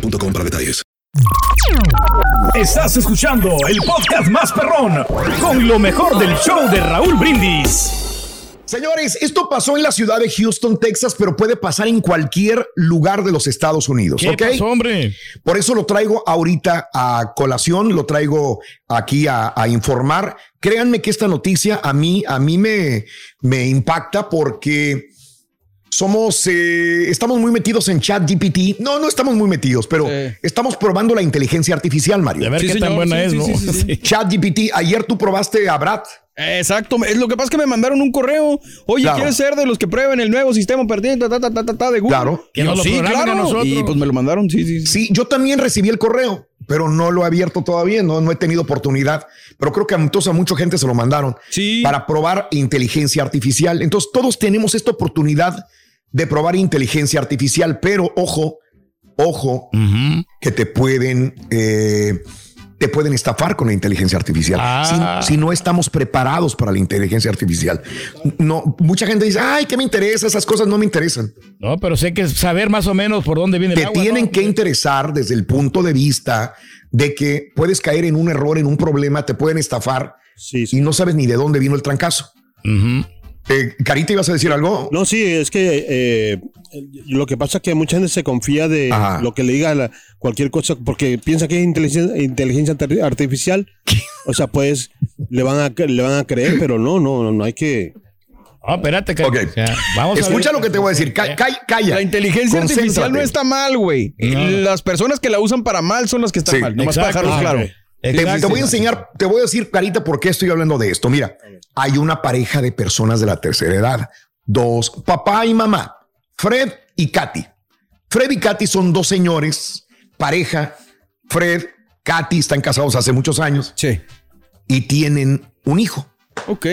boostmobile.com para detalles. Estás escuchando el podcast más perrón con lo mejor del show de Raúl Brindis. Señores, esto pasó en la ciudad de Houston, Texas, pero puede pasar en cualquier lugar de los Estados Unidos. ¿Qué ¿ok? pasó, hombre? Por eso lo traigo ahorita a colación, lo traigo aquí a, a informar. Créanme que esta noticia a mí, a mí me, me impacta porque somos, eh, estamos muy metidos en chat GPT. No, no estamos muy metidos, pero estamos probando la inteligencia artificial, Mario. A ver qué tan buena es, ¿no? Sí. Chat GPT, ayer tú probaste a Brad. Exacto, es lo que pasa es que me mandaron un correo. Oye, Claro. ¿quieres ser de los que prueben el nuevo sistema operativo ta, ta, ta, ta, ta, de Google? Claro. Y yo, sí, claro. Y pues me lo mandaron, sí, sí. Sí, yo también recibí el correo, pero no lo he abierto todavía, no, no he tenido oportunidad. Pero creo que a, entonces a mucha gente se lo mandaron para probar inteligencia artificial. Entonces todos tenemos esta oportunidad de probar inteligencia artificial, pero ojo, ojo, que te pueden... eh, te pueden estafar con la inteligencia artificial Ah. si, si no estamos preparados para la inteligencia artificial. No, mucha gente dice, ay, ¿qué me interesa? Esas cosas no me interesan. No, pero sé que saber más o menos por dónde viene el te agua. tienen ¿no? que interesar desde el punto de vista de que puedes caer en un error, en un problema, te pueden estafar y no sabes ni de dónde vino el trancazo. Eh, Carita, ¿ibas a decir algo? No, sí, es que eh, lo que pasa es que mucha gente se confía de Ajá. lo que le diga la- cualquier cosa porque piensa que es inteligencia, inteligencia arti- artificial. O sea, pues le van a le van a creer, pero no, no, no, no hay que. Ah, espérate, que, Ok. o sea, vamos a Escucha ver. lo que te voy a decir. Ca- ca- calla. La inteligencia artificial no está mal, güey. No. Las personas que la usan para mal son las que están Sí, mal. Nomás para dejarlo Ah, claro. ok. Te, voy a enseñar, te voy a decir, Carita, por qué estoy hablando de esto. Mira, hay una pareja de personas de la tercera edad. Dos, papá y mamá, Fred y Katy. Fred y Katy son dos señores, pareja. Fred, Katy están casados hace muchos años. Sí. Y tienen un hijo. Ok.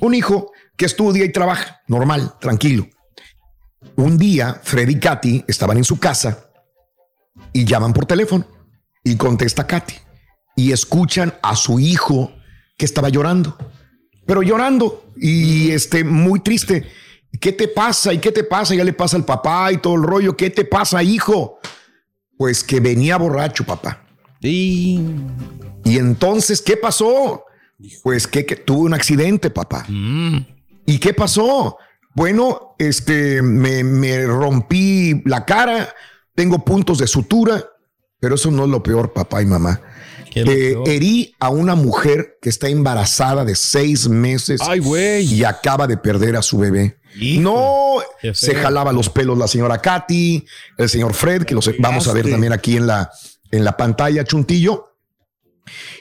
Un hijo que estudia y trabaja, normal, tranquilo. Un día, Fred y Katy estaban en su casa y llaman por teléfono y contesta Katy y escuchan a su hijo que estaba llorando, pero llorando y este muy triste. ¿Qué te pasa? ¿Y qué te pasa? Ya le pasa al papá y todo el rollo. ¿Qué te pasa, hijo? Pues que venía borracho, papá. Y Y entonces, ¿qué pasó? Pues que, que tuvo un accidente, papá. ¿Y qué pasó? Bueno, este, me, me rompí la cara, tengo puntos de sutura, pero eso no es lo peor, papá y mamá. ¿Qué es lo Eh, herí a una mujer que está embarazada de seis meses Ay, y acaba de perder a su bebé. Hijo, no, se jalaba los pelos la señora Katy, el señor Fred, que los vamos a ver también aquí en la, en la pantalla, Chuntillo.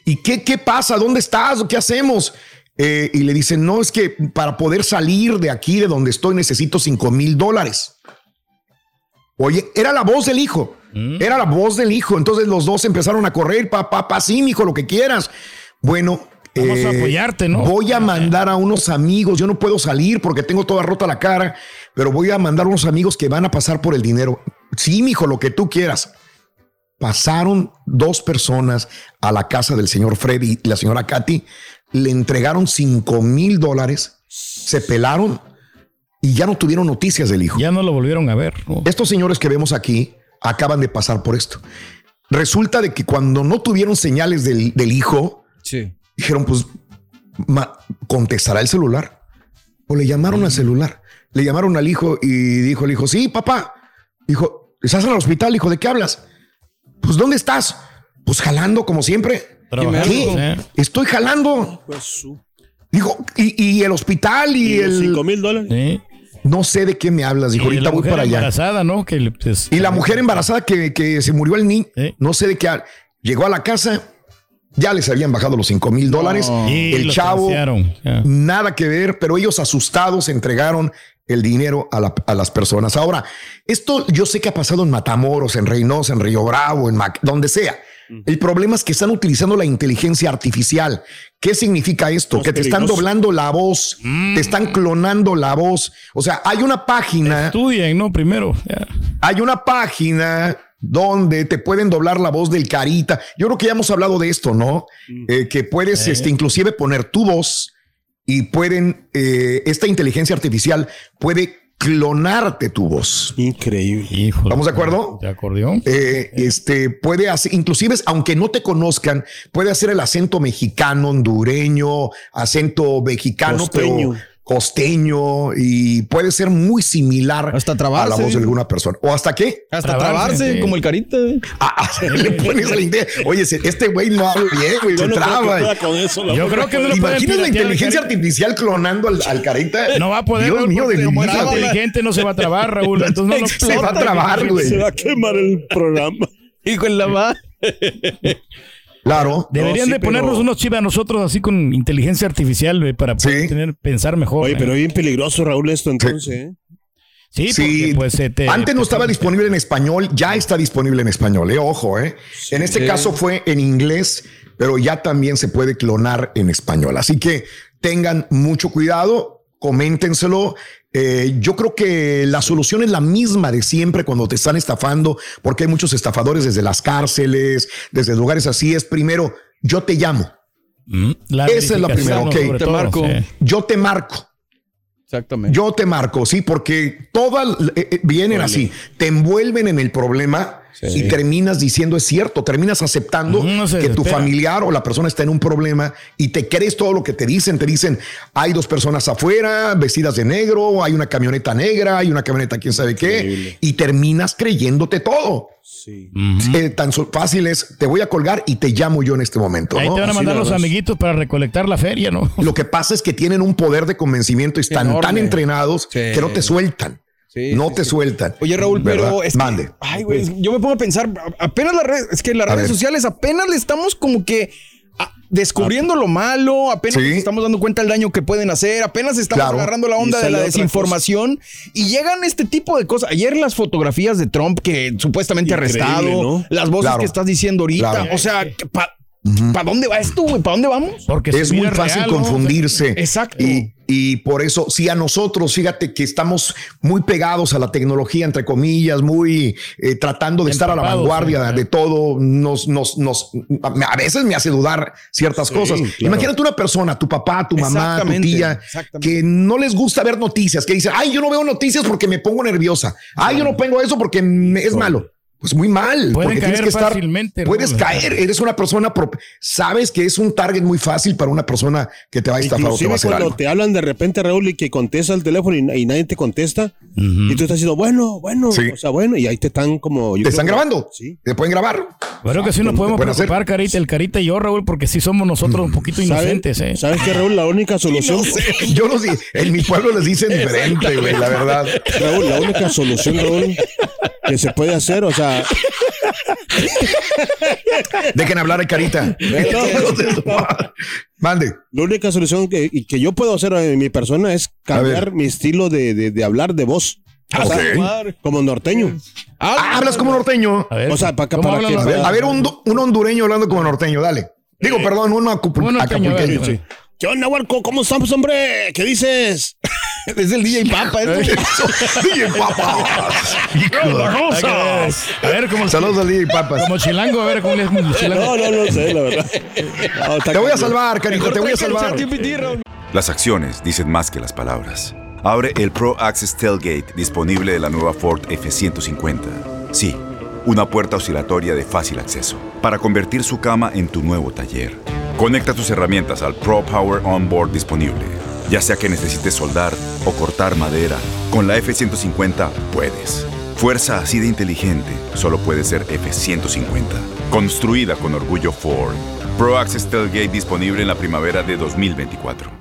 ¿Y qué, qué pasa? ¿Dónde estás? ¿Qué hacemos? Eh, y le dicen, no, es que para poder salir de aquí, de donde estoy, necesito 5 mil dólares. Oye, era la voz del hijo. Era la voz del hijo. Entonces los dos empezaron a correr, papá, papá, sí, mijo, lo que quieras. Bueno, eh, Vamos a apoyarte, ¿no? Voy a mandar a unos amigos. Yo no puedo salir porque tengo toda rota la cara, pero voy a mandar a unos amigos que van a pasar por el dinero. Sí, mijo, lo que tú quieras. Pasaron dos personas a la casa del señor Freddy y la señora Katy, le entregaron 5 mil dólares, se pelaron y ya no tuvieron noticias del hijo. Ya no lo volvieron a ver. ¿no? Estos señores que vemos aquí acaban de pasar por esto. Resulta de que cuando no tuvieron señales del, del hijo, Sí. dijeron, pues, ma- contestará el celular. O le llamaron al celular. Le llamaron al hijo y dijo el hijo, sí, papá. Dijo, ¿estás en el hospital? Hijo, ¿de qué hablas? Pues, ¿dónde estás? Pues jalando como siempre. Estoy jalando. Pues su. Dijo, y, y el hospital y, el. cinco mil dólares. Sí. No sé de qué me hablas. Dijo, Y ahorita la voy para allá. embarazada, ¿no? Que le- pues, Y la mujer embarazada que, que se murió el niño, Sí. no sé de qué. Llegó a la casa, ya les habían bajado los 5 mil dólares. El chavo, nada que ver, pero ellos asustados entregaron el dinero a, la- a las personas. Ahora, esto yo sé que ha pasado en Matamoros, en Reynosa, en Río Bravo, en Mac- donde sea. El problema es que están utilizando la inteligencia artificial. ¿Qué significa esto? Que te están doblando la voz, te están clonando la voz. O sea, hay una página Estudien, ¿no? Primero. hay una página donde te pueden doblar la voz del carita. Yo creo que ya hemos hablado de esto, ¿no? Eh, que puedes este, inclusive poner tu voz y pueden, eh, esta inteligencia artificial puede clonarte tu voz. Increíble. Híjole. ¿Estamos de acuerdo? ¿De acordeón? Eh, este puede hacer, inclusive, aunque no te conozcan, puede hacer el acento mexicano, hondureño, acento mexicano, Costeño. pero costeño y puede ser muy similar Hasta a la trabarse. voz de alguna persona. ¿O hasta qué? Hasta Trabarse, trabarse, como el carita. Ah, ah, le pones la idea. Oye, este güey no habla bien, güey, no creo que traba. pueda con eso. Yo creo que no lo pueden ¿Imaginas la inteligencia artificial clonando al, al carita? No va a poder. Dios Raúl, mío, de mi vida. inteligente no se va a trabar, Raúl. Entonces no lo Se va a trabar, güey. Se va a quemar el programa. Hijo en la va. Claro. Deberían No, sí, de ponernos pero- unos chips a nosotros así con inteligencia artificial para poder Sí. tener, pensar mejor. Oye, ¿eh? pero es bien peligroso, Raúl, esto entonces. ¿eh? sí, Sí, porque, pues, se te- antes no te- estaba disponible en español, ya está disponible en español, eh, ojo, eh. en este caso fue en inglés, pero ya también se puede clonar en español. Así que tengan mucho cuidado, coméntenselo. Eh, yo creo que la solución es la misma de siempre cuando te están estafando, porque hay muchos estafadores desde las cárceles, desde lugares así. Es primero, yo te llamo, Mm, la Esa es la primera, ok. Te todo, marco. sí. yo te marco. Exactamente. Yo te marco, sí, porque todas eh, eh, vienen así, te envuelven en el problema y terminas diciendo es cierto, terminas aceptando no se que tu familiar o la persona está en un problema y te crees todo lo que te dicen. Te dicen, hay dos personas afuera vestidas de negro, hay una camioneta negra, hay una camioneta quién sabe qué, Increíble. y terminas creyéndote todo. Sí. Eh, tan fácil es, te voy a colgar y te llamo yo en este momento. Ahí ¿no? te van a mandar los amiguitos para recolectar la feria, ¿no? Lo que pasa es que tienen un poder de convencimiento y están Enorme. tan entrenados Sí. que no te sueltan. Sí, no sí, te sí. sueltan. Oye, Raúl, ¿Verdad? pero es que- Mande. ay, güey, yo me pongo a pensar, apenas las redes, es que las A redes ver. sociales apenas le estamos como que ah, descubriendo lo malo, apenas Sí. nos estamos dando cuenta del daño que pueden hacer, apenas estamos Claro. agarrando la onda de la desinformación y llegan este tipo de cosas. Ayer las fotografías de Trump que supuestamente Increíble, arrestado, ¿no? las voces Claro. que estás diciendo ahorita, Claro. o sea, ¿para dónde va esto, güey? ¿Para dónde vamos? Porque es muy fácil real, ¿no? confundirse. Exacto. Y, y por eso, si a nosotros, fíjate que estamos muy pegados a la tecnología, entre comillas, muy eh, tratando de estar a la vanguardia sí, de todo, nos, nos, nos, a veces me hace dudar ciertas cosas. claro. Imagínate una persona, tu papá, tu mamá, tu tía, que no les gusta ver noticias, que dicen, ay, yo no veo noticias porque me pongo nerviosa. Ay, yo no pongo eso porque me- es malo. Pues muy mal. Pueden porque tienes caer que estar, fácilmente, Puedes ¿no? caer. Eres una persona, pro- sabes que es un target muy fácil para una persona que te va a estafar o te va a hacer cuando algo. te hablan de repente, Raúl, y que contesta el teléfono y, y nadie te contesta, y tú estás diciendo, bueno, bueno, Sí. o sea, bueno, y ahí te están como... yo ¿Te creo están que- grabando? Sí. ¿Te pueden grabar? Bueno, que sí nos ¿Qué podemos hacer? preocupar, Carita, el Carita y yo, Raúl, porque sí somos nosotros un poquito ¿Sabes- inocentes, ¿eh? ¿Sabes qué, Raúl? La única solución... Yo no sé. En mi pueblo les dicen diferente, güey, la verdad. Raúl, la única solución, Raúl, que se puede hacer, o sea, Dejen hablar a Carita. Mande. la única solución que, que yo puedo hacer en mi persona es cambiar mi estilo de, de- de hablar de voz. O sea, Ok. como norteño. Ah, hablas como norteño. A ver, O sea, pa- ¿cómo para hablan que- A ver, a ver, un, un hondureño hablando como norteño, dale. Digo, perdón, uno acapulqueño. Sí. ¿Qué onda, Huarco? ¿Cómo estamos, hombre? ¿Qué dices? Es el DJ Papa. es- DJ Papas. A ver, como, Saludos al DJ Papas. como chilango, a ver cómo le es un chilango. No, no, no sé, la verdad. No, Te voy a salvar, Carita, te voy a salvar. Las acciones dicen más que las palabras. Abre el Pro Access Tailgate disponible de la nueva Ford F-150. Sí, una puerta oscilatoria de fácil acceso para convertir su cama en tu nuevo taller. Conecta tus herramientas al Pro Power Onboard disponible. Ya sea que necesites soldar o cortar madera, con la F-150 puedes. Fuerza así de inteligente solo puede ser F-150. Construida con orgullo Ford. Pro Access Tailgate disponible en la primavera de 2024.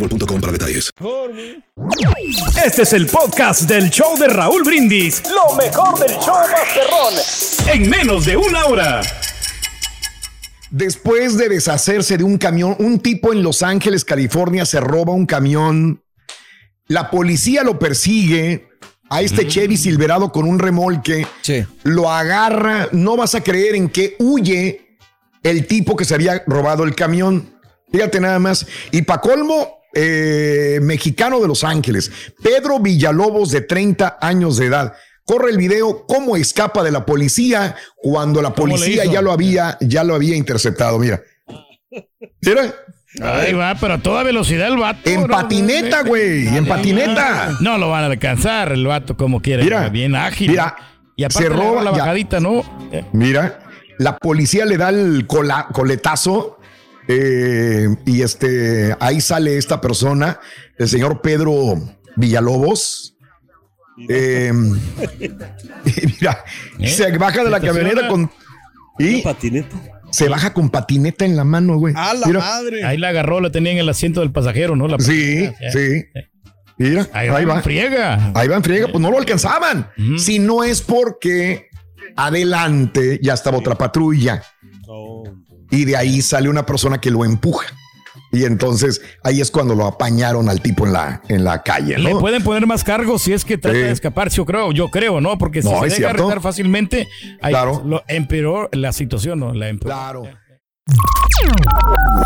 boostmobile.com para detalles. Este es el podcast del show de Raúl Brindis. Lo mejor del show Masterrón. En menos de una hora. Después de deshacerse de un camión, un tipo en Los Ángeles, California, se roba un camión. La policía lo persigue a este Chevy Silverado con un remolque. Sí. Lo agarra. No vas a creer en qué huye el tipo que se había robado el camión. Fíjate nada más. Y pa' colmo, eh, mexicano de Los Ángeles, Pedro Villalobos, de 30 años de edad. Corre el video cómo escapa de la policía cuando la ¿Cómo le policía ya lo había, ya lo había interceptado. Mira. Mira. Ahí va, pero a toda velocidad el vato. En patineta, güey. En patineta. No lo van a alcanzar el vato como quiera. Mira, bien ágil. mira, y aparte se roba la ya. bajadita, ¿no? Eh, Mira, la policía le da el coletazo eh, y este ahí sale esta persona, el señor Pedro Villalobos. Eh, y mira, ¿Eh? se baja de la ¿Se camioneta con y patineta. se baja con patineta en la mano, güey. ¡A la Mira, madre! Ahí la agarró, la tenía en el asiento del pasajero, ¿no? La Sí, sí. Mira, Ahí, ahí, va. va. Friega. Ahí va en friega, pues no lo alcanzaban. Si no es porque adelante ya estaba otra patrulla. Y de ahí sale una persona que lo empuja. Y entonces ahí es cuando lo apañaron al tipo en la, en la calle, Le ¿no? pueden poner más cargos si es que trata Sí. de escaparse, yo creo, yo creo, ¿no? Porque si No, se deja cierto. arrestar fácilmente, ahí Claro. lo empeoró la situación, ¿no? La empeoró. Claro.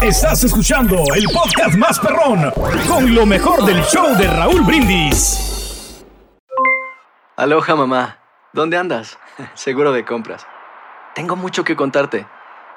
Estás escuchando el podcast más perrón con lo mejor del show de Raúl Brindis. Aloha mamá, ¿dónde andas? Seguro de compras. Tengo mucho que contarte.